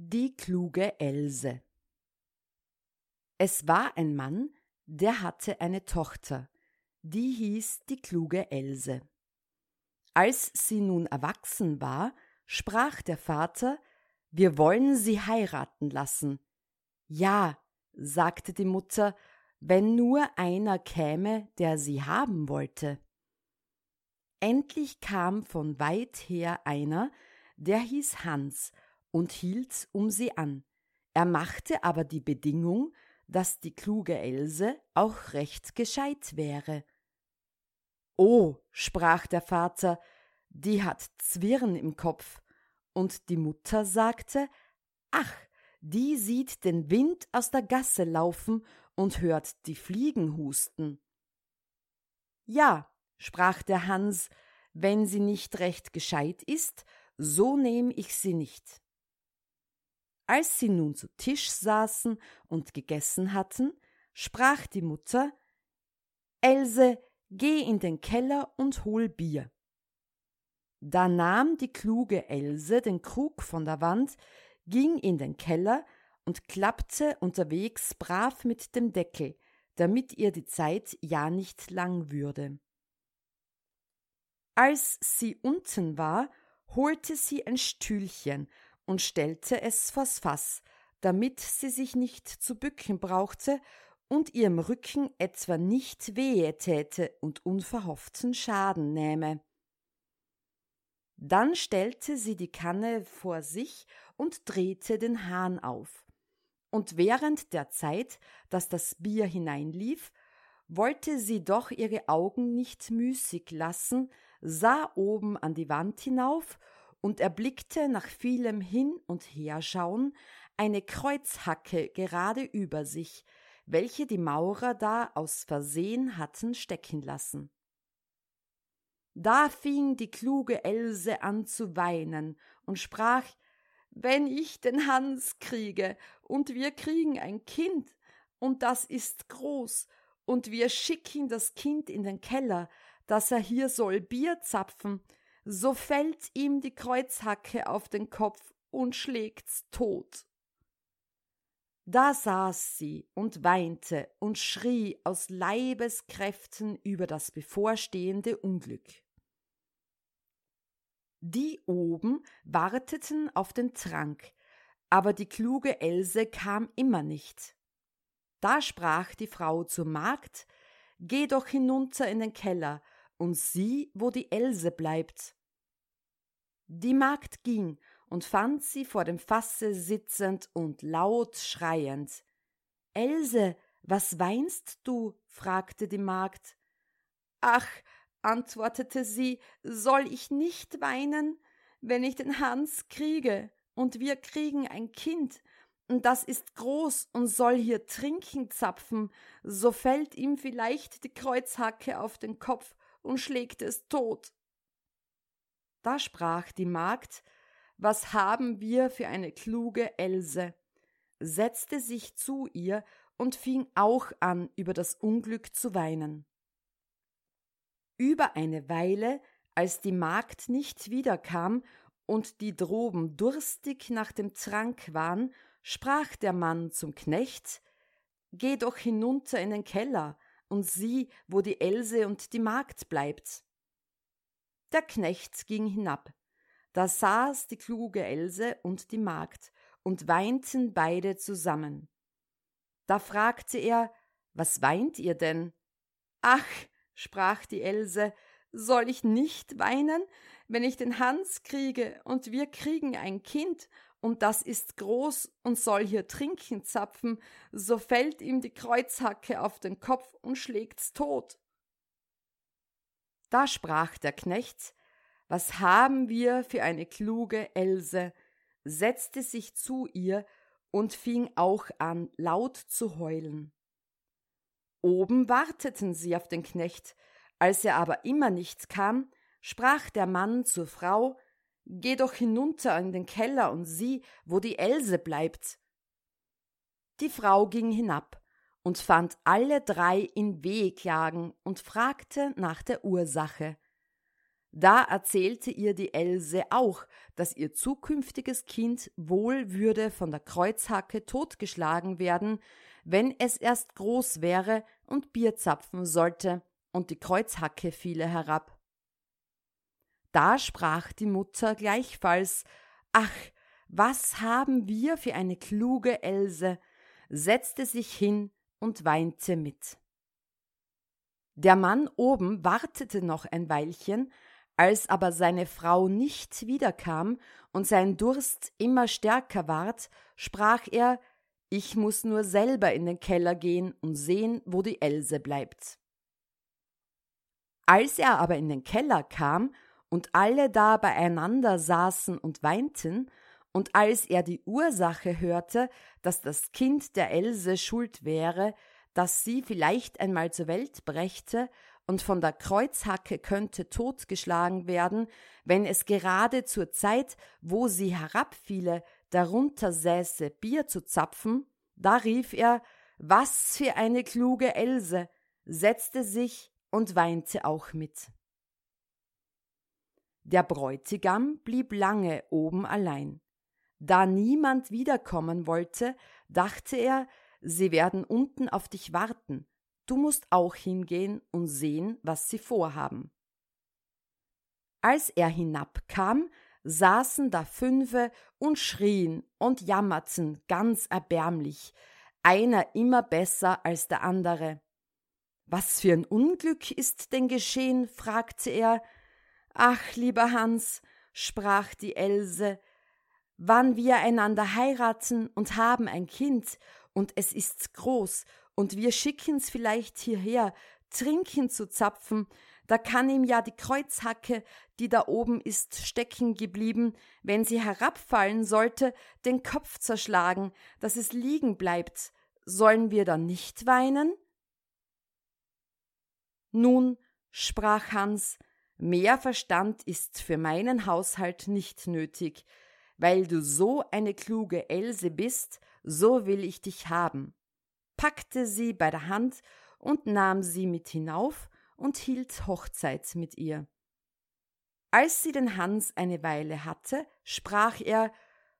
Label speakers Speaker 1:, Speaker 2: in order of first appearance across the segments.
Speaker 1: Die kluge Else Es war ein Mann, der hatte eine Tochter, die hieß die kluge Else. Als sie nun erwachsen war, sprach der Vater, wir wollen sie heiraten lassen. Ja, sagte die Mutter, wenn nur einer käme, der sie haben wollte. Endlich kam von weit her einer, der hieß Hans, und hielt um sie an. Er machte aber die Bedingung, dass die kluge Else auch recht gescheit wäre. Oh, sprach der Vater, die hat Zwirn im Kopf. Und die Mutter sagte, ach, die sieht den Wind aus der Gasse laufen und hört die Fliegen husten. Ja, sprach der Hans, wenn sie nicht recht gescheit ist, so nehm ich sie nicht. Als sie nun zu Tisch saßen und gegessen hatten, sprach die Mutter Else, geh in den Keller und hol Bier. Da nahm die kluge Else den Krug von der Wand, ging in den Keller und klappte unterwegs brav mit dem Deckel, damit ihr die Zeit ja nicht lang würde. Als sie unten war, holte sie ein Stühlchen und stellte es vors Fass, damit sie sich nicht zu bücken brauchte und ihrem Rücken etwa nicht wehe täte und unverhofften Schaden nähme. Dann stellte sie die Kanne vor sich und drehte den Hahn auf. Und während der Zeit, dass das Bier hineinlief, wollte sie doch ihre Augen nicht müßig lassen, sah oben an die Wand hinauf und erblickte nach vielem Hin- und Herschauen eine Kreuzhacke gerade über sich, welche die Maurer da aus Versehen hatten stecken lassen. Da fing die kluge Else an zu weinen und sprach Wenn ich den Hans kriege, und wir kriegen ein Kind, und das ist groß, und wir schicken das Kind in den Keller, dass er hier soll Bier zapfen, so fällt ihm die Kreuzhacke auf den Kopf und schlägt's tot. Da saß sie und weinte und schrie aus Leibeskräften über das bevorstehende Unglück. Die oben warteten auf den Trank, aber die kluge Else kam immer nicht. Da sprach die Frau zur Magd Geh doch hinunter in den Keller und sieh, wo die Else bleibt. Die Magd ging und fand sie vor dem Fasse sitzend und laut schreiend. Else, was weinst du? fragte die Magd. Ach, antwortete sie, soll ich nicht weinen, wenn ich den Hans kriege, und wir kriegen ein Kind, und das ist groß und soll hier trinken zapfen, so fällt ihm vielleicht die Kreuzhacke auf den Kopf und schlägt es tot. Da sprach die Magd, was haben wir für eine kluge Else, setzte sich zu ihr und fing auch an, über das Unglück zu weinen. Über eine Weile, als die Magd nicht wiederkam und die droben durstig nach dem Trank waren, sprach der Mann zum Knecht Geh doch hinunter in den Keller und sieh, wo die Else und die Magd bleibt. Der Knecht ging hinab. Da saß die kluge Else und die Magd und weinten beide zusammen. Da fragte er, was weint ihr denn? Ach, sprach die Else, soll ich nicht weinen, wenn ich den Hans kriege und wir kriegen ein Kind und das ist groß und soll hier trinken zapfen, so fällt ihm die Kreuzhacke auf den Kopf und schlägt's tot. Da sprach der Knecht, was haben wir für eine kluge Else, setzte sich zu ihr und fing auch an, laut zu heulen. Oben warteten sie auf den Knecht, als er aber immer nicht kam, sprach der Mann zur Frau Geh doch hinunter in den Keller und sieh, wo die Else bleibt. Die Frau ging hinab und fand alle drei in Wehklagen und fragte nach der Ursache. Da erzählte ihr die Else auch, dass ihr zukünftiges Kind wohl würde von der Kreuzhacke totgeschlagen werden, wenn es erst groß wäre und Bier zapfen sollte, und die Kreuzhacke fiele herab. Da sprach die Mutter gleichfalls Ach, was haben wir für eine kluge Else, setzte sich hin und weinte mit. Der Mann oben wartete noch ein Weilchen, als aber seine Frau nicht wiederkam und sein Durst immer stärker ward, sprach er Ich muss nur selber in den Keller gehen und sehen, wo die Else bleibt. Als er aber in den Keller kam und alle da beieinander saßen und weinten, und als er die Ursache hörte, dass das Kind der Else schuld wäre, dass sie vielleicht einmal zur Welt brächte und von der Kreuzhacke könnte totgeschlagen werden, wenn es gerade zur Zeit, wo sie herabfiele, darunter säße, Bier zu zapfen, da rief er, was für eine kluge Else, setzte sich und weinte auch mit. Der Bräutigam blieb lange oben allein. Da niemand wiederkommen wollte, dachte er, sie werden unten auf dich warten, du musst auch hingehen und sehen, was sie vorhaben. Als er hinabkam, saßen da fünfe und schrien und jammerten ganz erbärmlich, einer immer besser als der andere. Was für ein Unglück ist denn geschehen? fragte er, Ach, lieber Hans, sprach die Else, wann wir einander heiraten und haben ein Kind, und es ist groß, und wir schicken's vielleicht hierher, Trinken zu zapfen, da kann ihm ja die Kreuzhacke, die da oben ist, stecken geblieben, wenn sie herabfallen sollte, den Kopf zerschlagen, dass es liegen bleibt. Sollen wir dann nicht weinen? Nun, sprach Hans, Mehr Verstand ist für meinen Haushalt nicht nötig. Weil du so eine kluge Else bist, so will ich dich haben. Packte sie bei der Hand und nahm sie mit hinauf und hielt Hochzeit mit ihr. Als sie den Hans eine Weile hatte, sprach er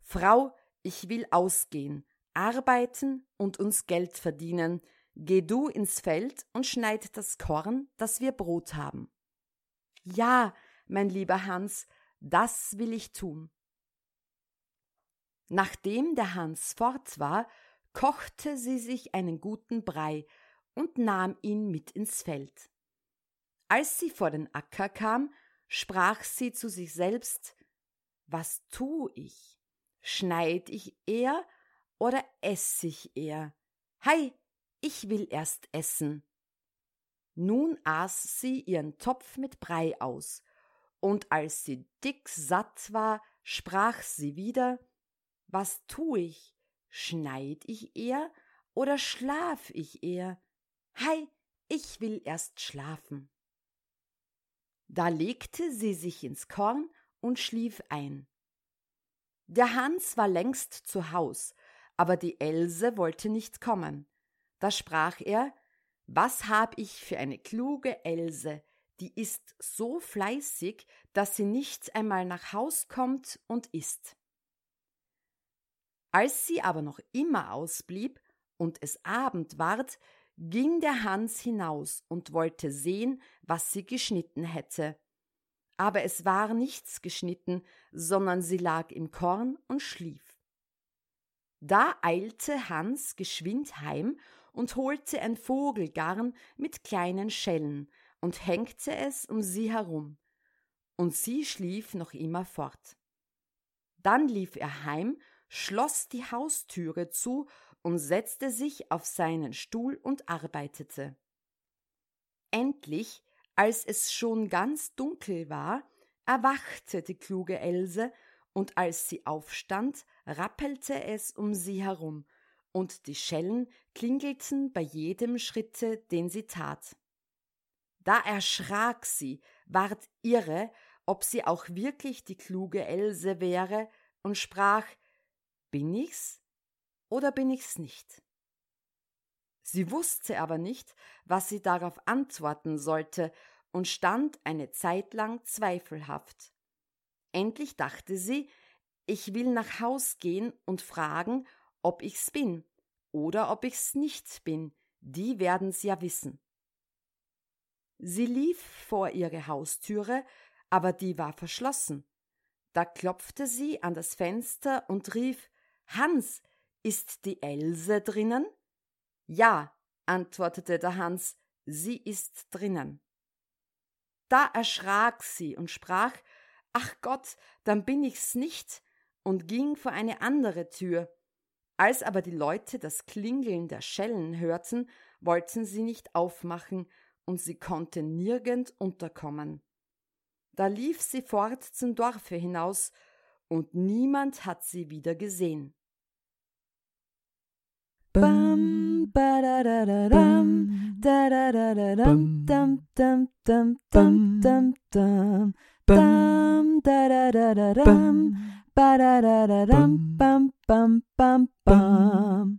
Speaker 1: Frau, ich will ausgehen, arbeiten und uns Geld verdienen, geh du ins Feld und schneid das Korn, dass wir Brot haben. Ja, mein lieber Hans, das will ich tun. Nachdem der Hans fort war, kochte sie sich einen guten Brei und nahm ihn mit ins Feld. Als sie vor den Acker kam, sprach sie zu sich selbst Was tu ich? Schneid ich eher oder ess ich eher? Hei, ich will erst essen. Nun aß sie ihren Topf mit Brei aus, und als sie dick satt war, sprach sie wieder Was tu ich? Schneid ich eher oder schlaf ich eher? Hei, ich will erst schlafen. Da legte sie sich ins Korn und schlief ein. Der Hans war längst zu Haus, aber die Else wollte nicht kommen. Da sprach er was hab ich für eine kluge Else, die ist so fleißig, dass sie nicht einmal nach Haus kommt und isst. Als sie aber noch immer ausblieb und es Abend ward, ging der Hans hinaus und wollte sehen, was sie geschnitten hätte. Aber es war nichts geschnitten, sondern sie lag im Korn und schlief. Da eilte Hans geschwind heim und holte ein Vogelgarn mit kleinen Schellen und hängte es um sie herum. Und sie schlief noch immer fort. Dann lief er heim, schloss die Haustüre zu und setzte sich auf seinen Stuhl und arbeitete. Endlich, als es schon ganz dunkel war, erwachte die kluge Else und als sie aufstand, rappelte es um sie herum, und die Schellen klingelten bei jedem Schritte, den sie tat. Da erschrak sie, ward irre, ob sie auch wirklich die kluge Else wäre, und sprach Bin ich's oder bin ich's nicht? Sie wusste aber nicht, was sie darauf antworten sollte, und stand eine Zeit lang zweifelhaft. Endlich dachte sie, ich will nach Haus gehen und fragen, ob ich's bin oder ob ich's nicht bin, die werden's ja wissen. Sie lief vor ihre Haustüre, aber die war verschlossen. Da klopfte sie an das Fenster und rief Hans, ist die Else drinnen? Ja, antwortete der Hans, sie ist drinnen. Da erschrak sie und sprach Ach Gott, dann bin ich's nicht, und ging vor eine andere Tür. Als aber die Leute das Klingeln der Schellen hörten, wollten sie nicht aufmachen, und sie konnte nirgend unterkommen. Da lief sie fort zum Dorfe hinaus, und niemand hat sie wieder gesehen.
Speaker 2: Bam, ba da da da dam, da da da da dam, dam dam dam dam dam dam, dam da da da da dam, ba da da da dam, bam bam bam bam.